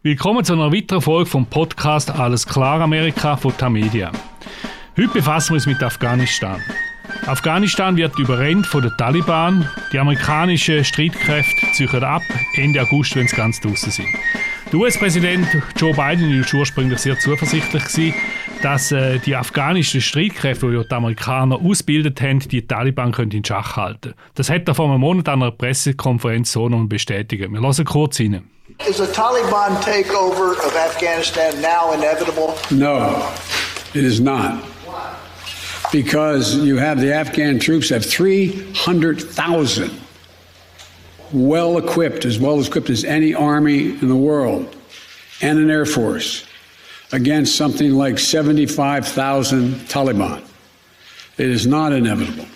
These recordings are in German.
Willkommen zu einer weiteren Folge vom Podcast Alles klar Amerika von Tamedia. Heute befassen wir uns mit Afghanistan. Afghanistan wird überrennt von den Taliban. Die amerikanischen Streitkräfte ziehen ab Ende August, wenn sie ganz draußen sind. Der US-Präsident Joe Biden war ursprünglich sehr zuversichtlich, gewesen, dass äh, die afghanischen Streitkräfte, die die Amerikaner ausgebildet haben, die Taliban können in Schach halten Das hat er vor einem Monat an einer Pressekonferenz so noch bestätigt. Wir hören kurz rein. Is a Taliban takeover of Afghanistan now inevitable? No, it is not. Because you have the Afghan troops have 300,000 well equipped, as well equipped as any army in the world, and an air force against something like 75,000 Taliban. It is not inevitable.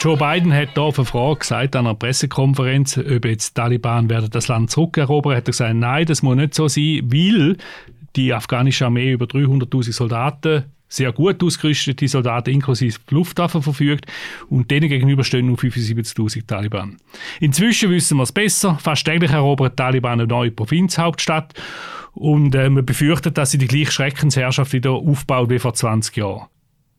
Joe Biden hat hier auf eine Frage gesagt an einer Pressekonferenz, ob jetzt die Taliban werden das Land zurückerobern, hat er gesagt, nein, das muss nicht so sein, weil die afghanische Armee über 300.000 Soldaten sehr gut ausgerüstete Soldaten inklusive Luftwaffe verfügt und denen gegenüber stehen nur 75.000 Taliban. Inzwischen wissen wir es besser. Fast täglich erobern die Taliban eine neue Provinzhauptstadt und äh, man befürchtet, dass sie die gleiche Schreckensherrschaft wieder aufbaut wie vor 20 Jahren.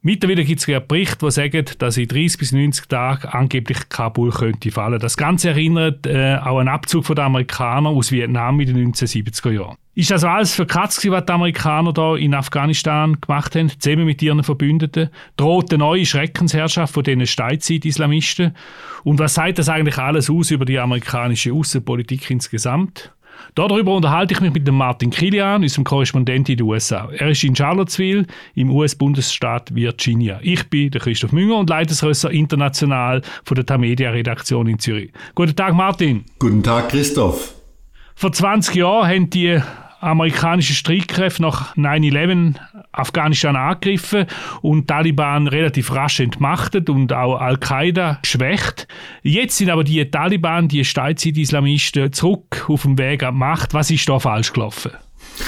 Mittlerweile gibt es einen Bericht, der sagt, dass in 30 bis 90 Tagen angeblich Kabul könnte fallen. Das Ganze erinnert äh, auch an Abzug der Amerikaner aus Vietnam in den 1970er Jahren. Ist das alles für Katz, was die Amerikaner da in Afghanistan gemacht haben, zusammen mit ihren Verbündeten? Droht eine neue Schreckensherrschaft von diesen Steinzeit-Islamisten? Und was sagt das eigentlich alles aus über die amerikanische Außenpolitik insgesamt? Darüber unterhalte ich mich mit dem Martin Kilian, unserem Korrespondent in den USA. Er ist in Charlottesville im US-Bundesstaat Virginia. Ich bin der Christoph Münger und Leitungsrösser international von der Tamedia-Redaktion in Zürich. Guten Tag, Martin. Guten Tag, Christoph. Vor 20 Jahren haben die amerikanische Streitkräfte nach 9-11 Afghanistan angegriffen und Taliban relativ rasch entmachtet und auch Al-Qaida geschwächt. Jetzt sind aber die Taliban, die Steinzeit-Islamisten, zurück auf dem Weg an die Macht. Was ist da falsch gelaufen?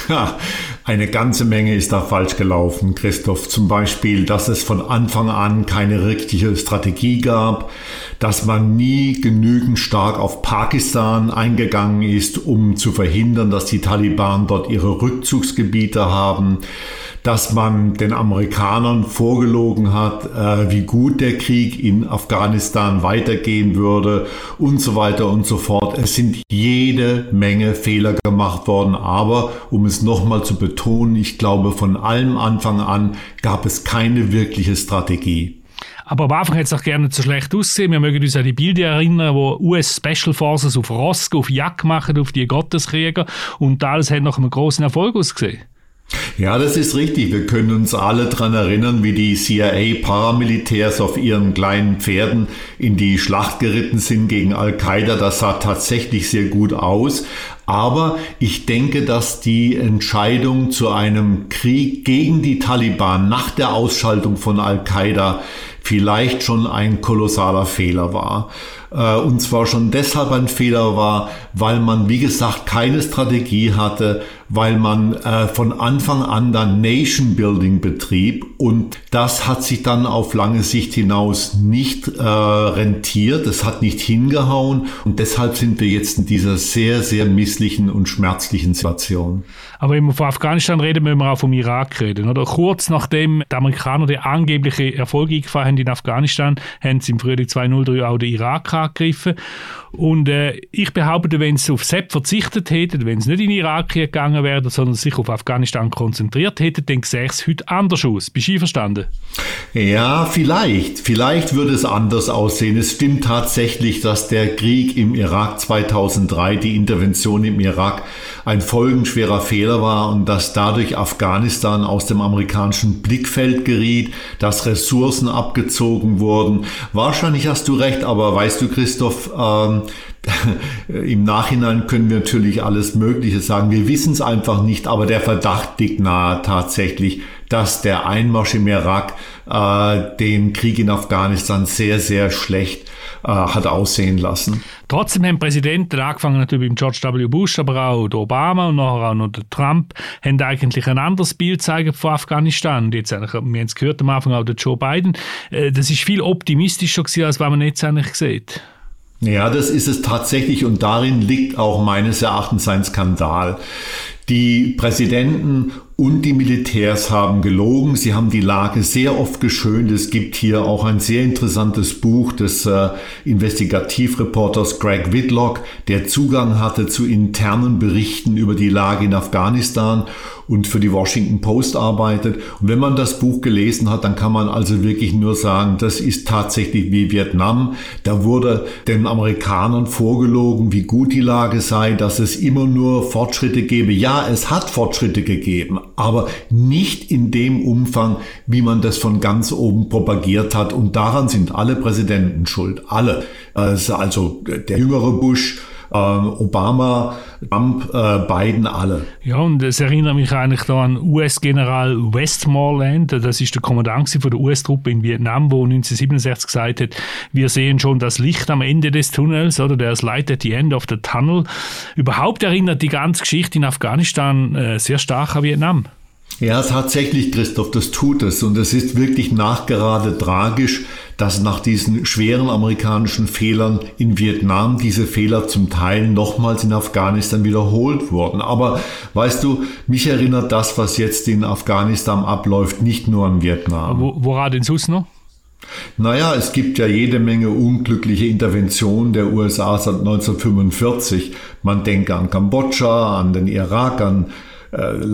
Ja, eine ganze Menge ist da falsch gelaufen, Christoph. Zum Beispiel, dass es von Anfang an keine richtige Strategie gab, dass man nie genügend stark auf Pakistan eingegangen ist, um zu verhindern, dass die Taliban dort ihre Rückzugsgebiete haben dass man den Amerikanern vorgelogen hat, äh, wie gut der Krieg in Afghanistan weitergehen würde und so weiter und so fort. Es sind jede Menge Fehler gemacht worden, aber um es nochmal zu betonen, ich glaube, von allem Anfang an gab es keine wirkliche Strategie. Aber am Anfang hat es auch gerne zu schlecht ausgesehen. Wir mögen uns an die Bilder erinnern, wo US Special Forces auf Rosk, auf Jagd machen, auf die Gotteskrieger. Und alles hat nach einem großen Erfolg ausgesehen. Ja, das ist richtig. Wir können uns alle daran erinnern, wie die CIA-Paramilitärs auf ihren kleinen Pferden in die Schlacht geritten sind gegen Al-Qaida. Das sah tatsächlich sehr gut aus. Aber ich denke, dass die Entscheidung zu einem Krieg gegen die Taliban nach der Ausschaltung von Al-Qaida vielleicht schon ein kolossaler Fehler war. Äh, und zwar schon deshalb ein Fehler war, weil man, wie gesagt, keine Strategie hatte, weil man äh, von Anfang an dann Nation Building betrieb und das hat sich dann auf lange Sicht hinaus nicht äh, rentiert, es hat nicht hingehauen und deshalb sind wir jetzt in dieser sehr, sehr misslichen und schmerzlichen Situation. Aber wenn wir von Afghanistan reden, müssen wir auch vom Irak reden. Oder? Kurz nachdem die Amerikaner den angeblichen Erfolg eingefahren haben in Afghanistan, haben sie im Frühling 2003 auch den Irak angegriffen. Und äh, ich behaupte, wenn sie auf Sepp verzichtet hätten, wenn sie nicht in Irak gegangen wären, sondern sich auf Afghanistan konzentriert hätten, dann sähe es heute anders aus. Bist du einverstanden? Ja, vielleicht. Vielleicht würde es anders aussehen. Es stimmt tatsächlich, dass der Krieg im Irak 2003, die Intervention im Irak, ein folgenschwerer Fehler war und dass dadurch Afghanistan aus dem amerikanischen Blickfeld geriet, dass Ressourcen abgezogen wurden. Wahrscheinlich hast du recht, aber weißt du, Christoph, ähm, im Nachhinein können wir natürlich alles Mögliche sagen. Wir wissen es einfach nicht, aber der Verdacht liegt nahe tatsächlich, dass der Einmarsch im Irak äh, den Krieg in Afghanistan sehr, sehr schlecht äh, hat aussehen lassen. Trotzdem haben Präsidenten, angefangen natürlich mit George W. Bush, aber auch der Obama und nachher auch noch der Trump, haben eigentlich ein anderes Bild zeigen von Afghanistan. Und jetzt eigentlich, wir haben es gehört am Anfang auch der Joe Biden, äh, das ist viel optimistischer gewesen, als was man jetzt eigentlich sieht. Ja, das ist es tatsächlich und darin liegt auch meines Erachtens ein Skandal. Die Präsidenten und die Militärs haben gelogen. Sie haben die Lage sehr oft geschönt. Es gibt hier auch ein sehr interessantes Buch des äh, Investigativreporters Greg Whitlock, der Zugang hatte zu internen Berichten über die Lage in Afghanistan und für die Washington Post arbeitet. Und wenn man das Buch gelesen hat, dann kann man also wirklich nur sagen, das ist tatsächlich wie Vietnam. Da wurde den Amerikanern vorgelogen, wie gut die Lage sei, dass es immer nur Fortschritte gebe. Ja, es hat Fortschritte gegeben, aber nicht in dem Umfang, wie man das von ganz oben propagiert hat. Und daran sind alle Präsidenten schuld. Alle. Also der jüngere Bush, ähm, Obama, Trump, äh, Biden, alle. Ja, und es erinnert mich eigentlich da an US-General Westmoreland, das ist der Kommandant von der US-Truppe in Vietnam, wo 1967 gesagt hat, wir sehen schon das Licht am Ende des Tunnels, oder der Light at the end of the tunnel. Überhaupt erinnert die ganze Geschichte in Afghanistan äh, sehr stark an Vietnam. Ja, tatsächlich, Christoph, das tut es. Und es ist wirklich nachgerade tragisch, dass nach diesen schweren amerikanischen Fehlern in Vietnam diese Fehler zum Teil nochmals in Afghanistan wiederholt wurden. Aber weißt du, mich erinnert das, was jetzt in Afghanistan abläuft, nicht nur an Vietnam. Wo, woran denn sonst noch? Naja, es gibt ja jede Menge unglückliche Interventionen der USA seit 1945. Man denke an Kambodscha, an den Irak, an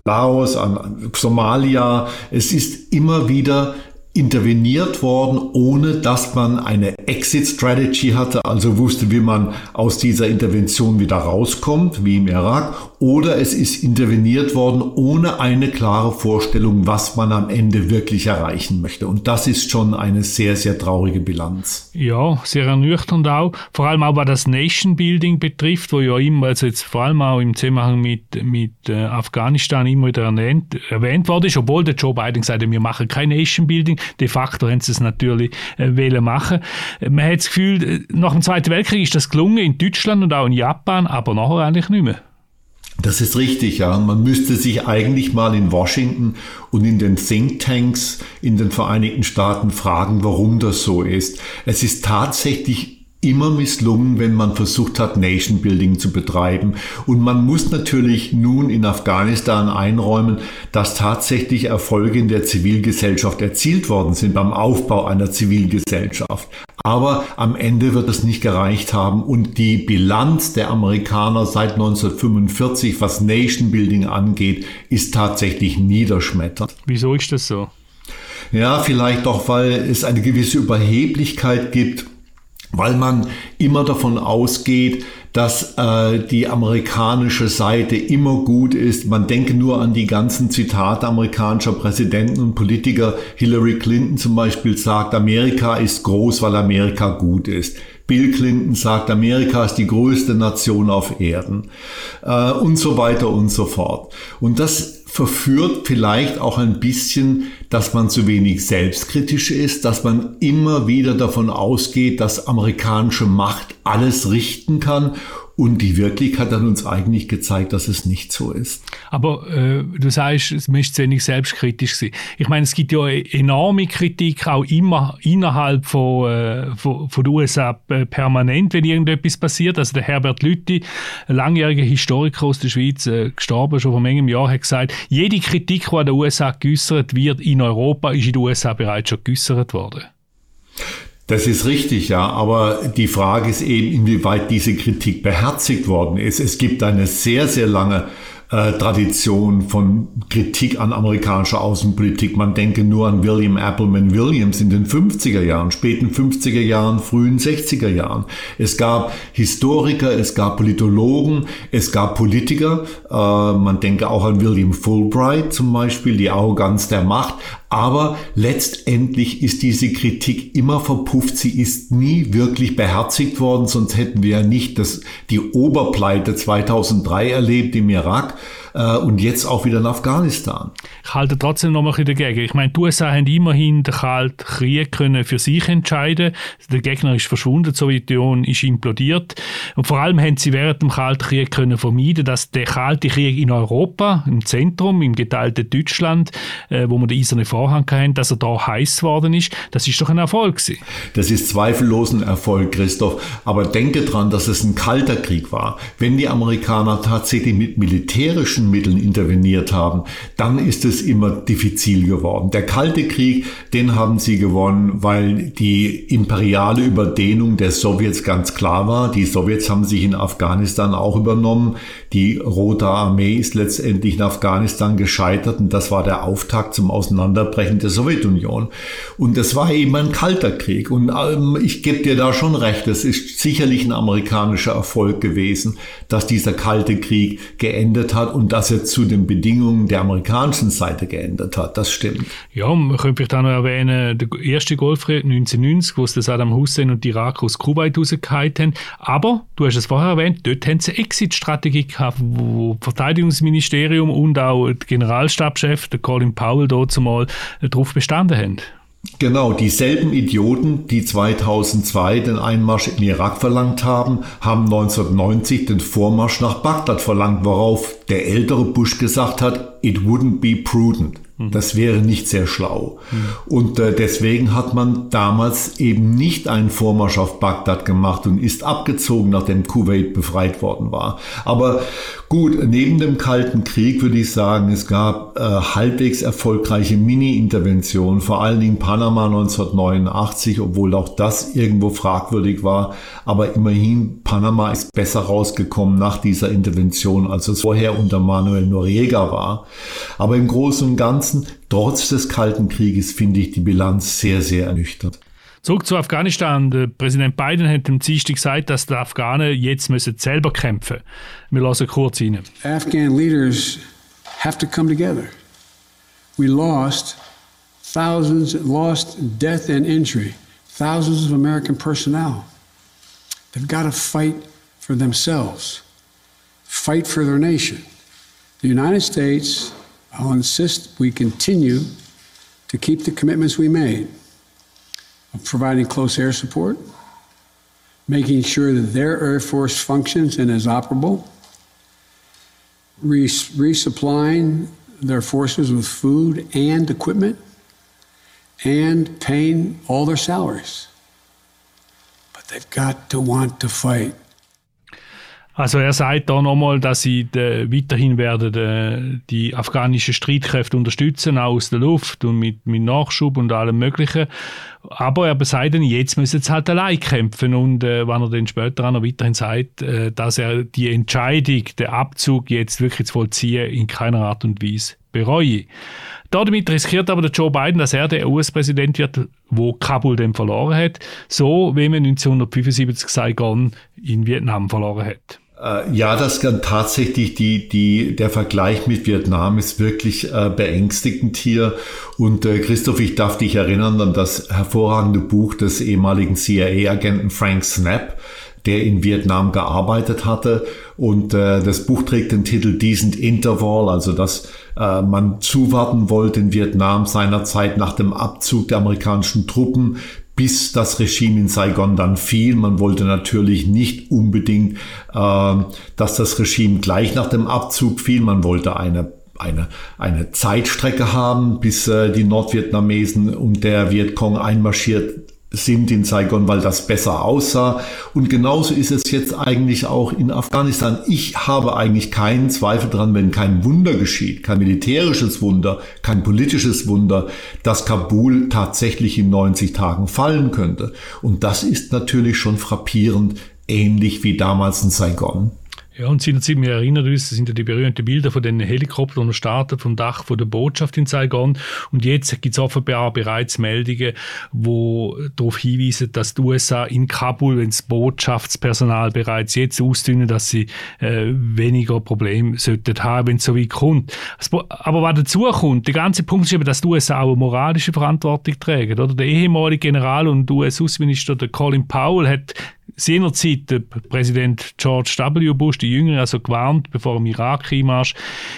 Laos, an Somalia. Es ist immer wieder interveniert worden, ohne dass man eine Exit-Strategy hatte, also wusste, wie man aus dieser Intervention wieder rauskommt, wie im Irak, oder es ist interveniert worden ohne eine klare Vorstellung, was man am Ende wirklich erreichen möchte. Und das ist schon eine sehr, sehr traurige Bilanz. Ja, sehr ernüchternd auch. Vor allem auch, was das Nation Building betrifft, wo ja immer, also jetzt vor allem auch im Zusammenhang mit, mit äh, Afghanistan immer wieder erwähnt, erwähnt worden ist, obwohl der Joe Biden gesagt hat, wir machen kein Nation Building. De facto haben sie es natürlich äh, machen. Man hat das Gefühl, äh, nach dem Zweiten Weltkrieg ist das gelungen in Deutschland und auch in Japan, aber nachher eigentlich nicht mehr. Das ist richtig, ja. Man müsste sich eigentlich mal in Washington und in den Thinktanks in den Vereinigten Staaten fragen, warum das so ist. Es ist tatsächlich immer misslungen, wenn man versucht hat, Nation Building zu betreiben. Und man muss natürlich nun in Afghanistan einräumen, dass tatsächlich Erfolge in der Zivilgesellschaft erzielt worden sind beim Aufbau einer Zivilgesellschaft. Aber am Ende wird es nicht gereicht haben und die Bilanz der Amerikaner seit 1945, was Nation Building angeht, ist tatsächlich niederschmetternd. Wieso ist das so? Ja, vielleicht doch, weil es eine gewisse Überheblichkeit gibt weil man immer davon ausgeht, dass äh, die amerikanische Seite immer gut ist. Man denke nur an die ganzen Zitate amerikanischer Präsidenten und Politiker. Hillary Clinton zum Beispiel sagt, Amerika ist groß, weil Amerika gut ist. Bill Clinton sagt, Amerika ist die größte Nation auf Erden äh, und so weiter und so fort. Und das verführt vielleicht auch ein bisschen, dass man zu wenig selbstkritisch ist, dass man immer wieder davon ausgeht, dass amerikanische Macht alles richten kann und die Wirklichkeit hat uns eigentlich gezeigt, dass es nicht so ist. Aber äh, du sagst, es müsste wenig selbstkritisch sein. Ich meine, es gibt ja enorme Kritik auch immer innerhalb von, äh, von, von den USA äh, permanent, wenn irgendetwas passiert. Also der Herbert Lütti, langjähriger Historiker aus der Schweiz, äh, gestorben schon vor manchem Jahr, hat gesagt, jede Kritik, die an den USA geäußert wird in Europa, ist in den USA bereits schon geäußert worden. Das ist richtig, ja. Aber die Frage ist eben, inwieweit diese Kritik beherzigt worden ist. Es gibt eine sehr, sehr lange äh, Tradition von Kritik an amerikanischer Außenpolitik. Man denke nur an William Appleman Williams in den 50er Jahren, späten 50er Jahren, frühen 60er Jahren. Es gab Historiker, es gab Politologen, es gab Politiker. Äh, man denke auch an William Fulbright zum Beispiel, die Arroganz der Macht. Aber letztendlich ist diese Kritik immer verpufft. Sie ist nie wirklich beherzigt worden, sonst hätten wir ja nicht das, die Oberpleite 2003 erlebt im Irak äh, und jetzt auch wieder in Afghanistan. Ich halte trotzdem noch mal ein bisschen dagegen. Ich meine, die USA haben immerhin den Kalten Krieg können für sich entscheiden. Der Gegner ist verschwunden, die Sowjetunion ist implodiert. Und vor allem haben sie während dem Kalten Krieg können vermeiden, dass der Kalte Krieg in Europa, im Zentrum, im geteilten Deutschland, äh, wo man den eisernen Vorhang hatten, dass er da heiß geworden ist, das ist doch ein Erfolg gewesen. Das ist zweifellos ein Erfolg, Christoph. Aber denke dran, dass es ein kalter Krieg war. Wenn die Amerikaner tatsächlich mit militärischen Mitteln interveniert haben, dann ist es immer diffizil geworden. Der kalte Krieg, den haben sie gewonnen, weil die imperiale Überdehnung der Sowjets ganz klar war. Die Sowjets haben sich in Afghanistan auch übernommen. Die Rote Armee ist letztendlich in Afghanistan gescheitert und das war der Auftakt zum Auseinanderbrechen der Sowjetunion. Und das war eben ein kalter Krieg. Und ähm, ich gebe dir da schon recht, es ist sicherlich ein amerikanischer Erfolg gewesen, dass dieser kalte Krieg geendet hat und dass er zu den Bedingungen der amerikanischen Seite geändert hat. Das stimmt. Ja, man könnte vielleicht auch noch erwähnen, der erste Golfkrieg 1990, wo es Saddam Hussein und Irak aus Kuwait rausgehalten haben. Aber, du hast es vorher erwähnt, dort haben sie eine Exit-Strategie gehabt, wo Verteidigungsministerium und auch der Generalstabschef, der Colin Powell, dort zumal darauf bestanden haben. Genau, dieselben Idioten, die 2002 den Einmarsch in Irak verlangt haben, haben 1990 den Vormarsch nach Bagdad verlangt, worauf der ältere Bush gesagt hat, it wouldn't be prudent. Mhm. Das wäre nicht sehr schlau. Mhm. Und äh, deswegen hat man damals eben nicht einen Vormarsch auf Bagdad gemacht und ist abgezogen, nachdem Kuwait befreit worden war. Aber gut, neben dem Kalten Krieg würde ich sagen, es gab äh, halbwegs erfolgreiche Mini-Interventionen, vor allen Dingen Panama 1989, obwohl auch das irgendwo fragwürdig war. Aber immerhin, Panama ist besser rausgekommen nach dieser Intervention, als es vorher unter Manuel Noriega war. Aber im Großen und Ganzen trotz des Kalten Krieges, finde ich die Bilanz sehr, sehr ernüchternd. Zurück zu Afghanistan. Der Präsident Biden hat am Dienstag gesagt, dass die Afghanen jetzt müssen selber kämpfen müssen. Wir lassen kurz rein. Afghan leaders have to come together. We lost thousands, lost death and injury, thousands of American personnel. They've got to fight for themselves, fight for their nation. The United States I'll insist we continue to keep the commitments we made of providing close air support, making sure that their Air Force functions and is operable, res- resupplying their forces with food and equipment, and paying all their salaries. But they've got to want to fight. Also er sagt da nochmal, dass sie de, weiterhin werden de, die afghanischen Streitkräfte unterstützen, auch aus der Luft und mit, mit Nachschub und allem Möglichen. Aber er sagt dann, jetzt müssen sie halt allein kämpfen und äh, wenn er dann später auch noch weiterhin sagt, äh, dass er die Entscheidung, den Abzug jetzt wirklich zu vollziehen, in keiner Art und Weise bereue. Damit riskiert aber der Joe Biden, dass er der US-Präsident wird, wo Kabul dann verloren hat, so wie man 1975 Saigon in Vietnam verloren hat. Äh, ja, das kann tatsächlich die, die, der Vergleich mit Vietnam ist wirklich äh, beängstigend hier. Und äh, Christoph, ich darf dich erinnern an das hervorragende Buch des ehemaligen CIA-Agenten Frank Snap, der in Vietnam gearbeitet hatte. Und äh, das Buch trägt den Titel Decent Interval, also dass äh, man zuwarten wollte in Vietnam seinerzeit nach dem Abzug der amerikanischen Truppen, bis das Regime in Saigon dann fiel. Man wollte natürlich nicht unbedingt, äh, dass das Regime gleich nach dem Abzug fiel. Man wollte eine eine, eine Zeitstrecke haben, bis äh, die Nordvietnamesen und der Vietcong einmarschiert sind in Saigon, weil das besser aussah. Und genauso ist es jetzt eigentlich auch in Afghanistan. Ich habe eigentlich keinen Zweifel dran, wenn kein Wunder geschieht, kein militärisches Wunder, kein politisches Wunder, dass Kabul tatsächlich in 90 Tagen fallen könnte. Und das ist natürlich schon frappierend, ähnlich wie damals in Saigon. Ja, und wir erinnern uns, das sind ja die berühmten Bilder von den Helikoptern, die starten vom Dach von der Botschaft in Saigon. Und jetzt gibt es offenbar bereits Meldungen, wo darauf hinweisen, dass die USA in Kabul, wenn das Botschaftspersonal bereits jetzt ausdünnen, dass sie äh, weniger Probleme sollten haben, wenn es so weit kommt. Aber was dazu kommt, der ganze Punkt ist eben, dass die USA auch eine moralische Verantwortung tragen. Oder? Der ehemalige General und US-Außenminister, Colin Powell, hat seinerzeit der Präsident George W. Bush, der Jüngere, also gewarnt, bevor im Irak einmarsch,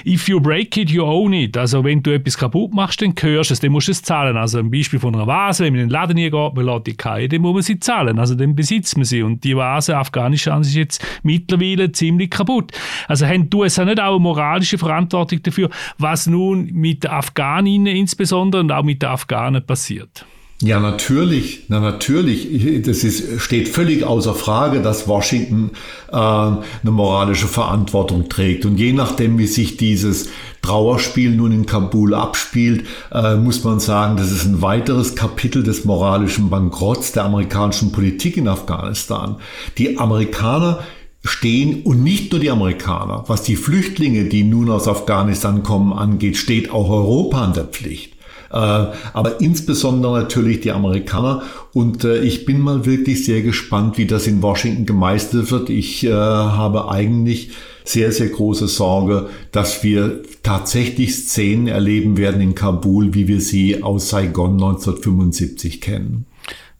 if you break it, you own it. Also wenn du etwas kaputt machst, dann gehörst du es, dann musst du es zahlen. Also ein Beispiel von einer Vase, wenn man in den Laden hier man lässt die Kai, dann muss man sie zahlen. Also dann besitzt man sie. Und die Vase Afghanistan ist jetzt mittlerweile ziemlich kaputt. Also haben du es nicht auch eine moralische Verantwortung dafür, was nun mit den Afghaninnen insbesondere und auch mit den Afghanen passiert? Ja, natürlich, na natürlich. Das ist, steht völlig außer Frage, dass Washington äh, eine moralische Verantwortung trägt. Und je nachdem, wie sich dieses Trauerspiel nun in Kabul abspielt, äh, muss man sagen, das ist ein weiteres Kapitel des moralischen Bankrotts der amerikanischen Politik in Afghanistan. Die Amerikaner stehen und nicht nur die Amerikaner, was die Flüchtlinge, die nun aus Afghanistan kommen, angeht, steht auch Europa an der Pflicht. Äh, aber insbesondere natürlich die Amerikaner. Und äh, ich bin mal wirklich sehr gespannt, wie das in Washington gemeistert wird. Ich äh, habe eigentlich sehr, sehr große Sorge, dass wir tatsächlich Szenen erleben werden in Kabul, wie wir sie aus Saigon 1975 kennen.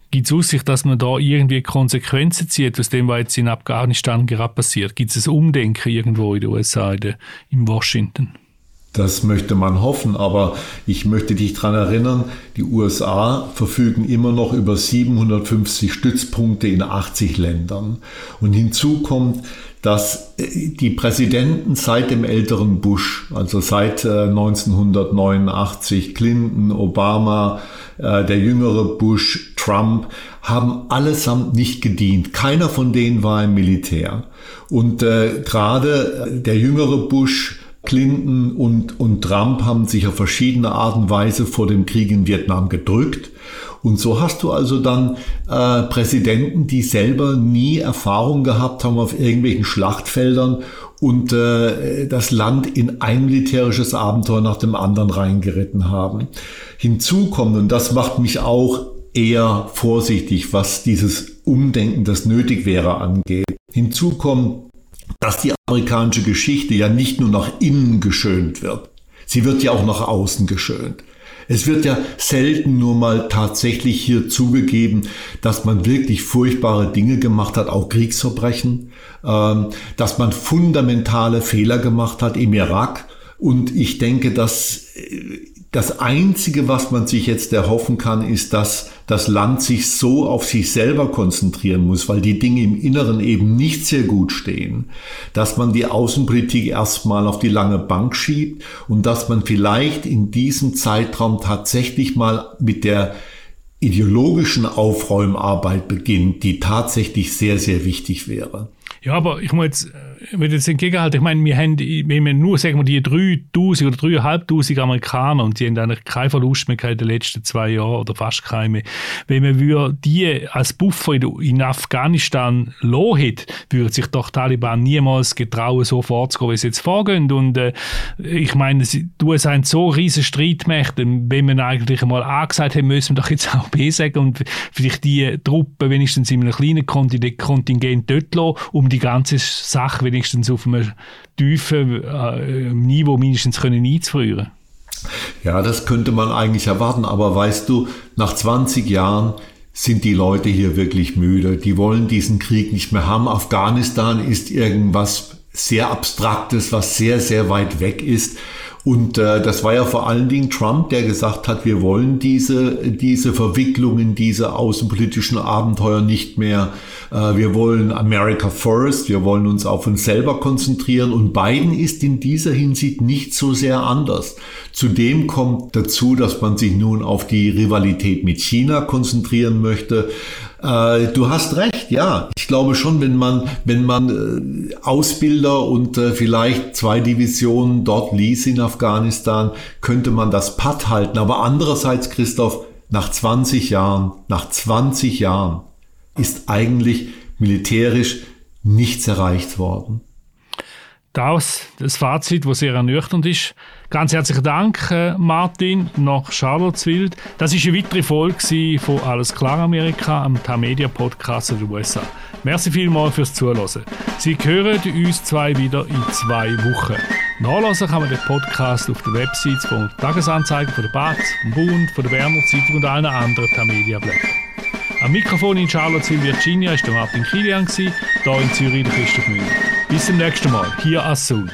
Gibt es Aussicht, dass man da irgendwie Konsequenzen zieht aus dem, was jetzt in Afghanistan gerade passiert? Gibt es ein Umdenken irgendwo in den USA, in Washington? Das möchte man hoffen, aber ich möchte dich daran erinnern, die USA verfügen immer noch über 750 Stützpunkte in 80 Ländern. Und hinzu kommt, dass äh, die Präsidenten seit dem älteren Bush, also seit 1989, äh, Clinton, Obama, äh, der jüngere Bush, Trump, haben allesamt nicht gedient. Keiner von denen war im Militär. Und äh, gerade der jüngere Bush, Clinton und, und Trump haben sich auf verschiedene Art und Weise vor dem Krieg in Vietnam gedrückt. Und so hast du also dann äh, Präsidenten, die selber nie Erfahrung gehabt haben auf irgendwelchen Schlachtfeldern und äh, das Land in ein militärisches Abenteuer nach dem anderen reingeritten haben. Hinzu kommt, und das macht mich auch eher vorsichtig, was dieses Umdenken, das nötig wäre, angeht. Hinzu kommt, dass die amerikanische Geschichte ja nicht nur nach innen geschönt wird, sie wird ja auch nach außen geschönt. Es wird ja selten nur mal tatsächlich hier zugegeben, dass man wirklich furchtbare Dinge gemacht hat, auch Kriegsverbrechen, ähm, dass man fundamentale Fehler gemacht hat im Irak. Und ich denke, dass äh, das Einzige, was man sich jetzt erhoffen kann, ist, dass das Land sich so auf sich selber konzentrieren muss, weil die Dinge im Inneren eben nicht sehr gut stehen, dass man die Außenpolitik erstmal auf die lange Bank schiebt und dass man vielleicht in diesem Zeitraum tatsächlich mal mit der ideologischen Aufräumarbeit beginnt, die tatsächlich sehr, sehr wichtig wäre. Ja, aber ich muss jetzt würde jetzt entgegenhalten, ich meine, wir haben, wenn wir nur, sagen wir, die 3000 oder 3500 Amerikaner und die haben eigentlich keinen Verlust mehr in den letzten zwei Jahren oder fast keinen mehr. Wenn man die als Buffer in Afghanistan lassen hätte, würde sich doch Taliban niemals getrauen, so vorzugehen, wie sie jetzt vorgehen. Und äh, ich meine, du es haben so riesen Streitmächte, wenn man eigentlich einmal A gesagt hat, müssen wir doch jetzt auch B sagen und vielleicht die Truppen wenigstens in einem kleinen Kontingent dort lassen, um die ganze Sache wenigstens auf einem tiefen äh, Niveau mindestens können einzufrieren. Ja, das könnte man eigentlich erwarten, aber weißt du, nach 20 Jahren sind die Leute hier wirklich müde. Die wollen diesen Krieg nicht mehr haben. Afghanistan ist irgendwas sehr Abstraktes, was sehr, sehr weit weg ist. Und äh, das war ja vor allen Dingen Trump, der gesagt hat, wir wollen diese, diese Verwicklungen, diese außenpolitischen Abenteuer nicht mehr. Äh, wir wollen America First, wir wollen uns auf uns selber konzentrieren. Und Biden ist in dieser Hinsicht nicht so sehr anders. Zudem kommt dazu, dass man sich nun auf die Rivalität mit China konzentrieren möchte. Äh, du hast recht, ja. Ich glaube schon, wenn man, wenn man äh, Ausbilder und äh, vielleicht zwei Divisionen dort ließ in Afghanistan, könnte man das Patt halten. Aber andererseits, Christoph, nach 20 Jahren, nach 20 Jahren ist eigentlich militärisch nichts erreicht worden. Das, das Fazit, das sehr ernüchternd ist. Ganz herzlichen Dank, äh, Martin, nach Charlottesville. Das ist eine weitere Folge von Alles klar Amerika, am Tamedia Podcast der USA. Merci vielmals fürs Zuhören. Sie hören uns zwei wieder in zwei Wochen. Nachlesen kann man den Podcast auf der Website von Tagesanzeigen, von der BATS, vom Bund, von der Berner Zeitung und allen anderen Tamedia Blättern. Am Mikrofon in Charlottesville, Virginia, ist der Martin Kilian, hier in Zürich der Christoph Müller. Bis zum nächsten Mal, hier as Soon.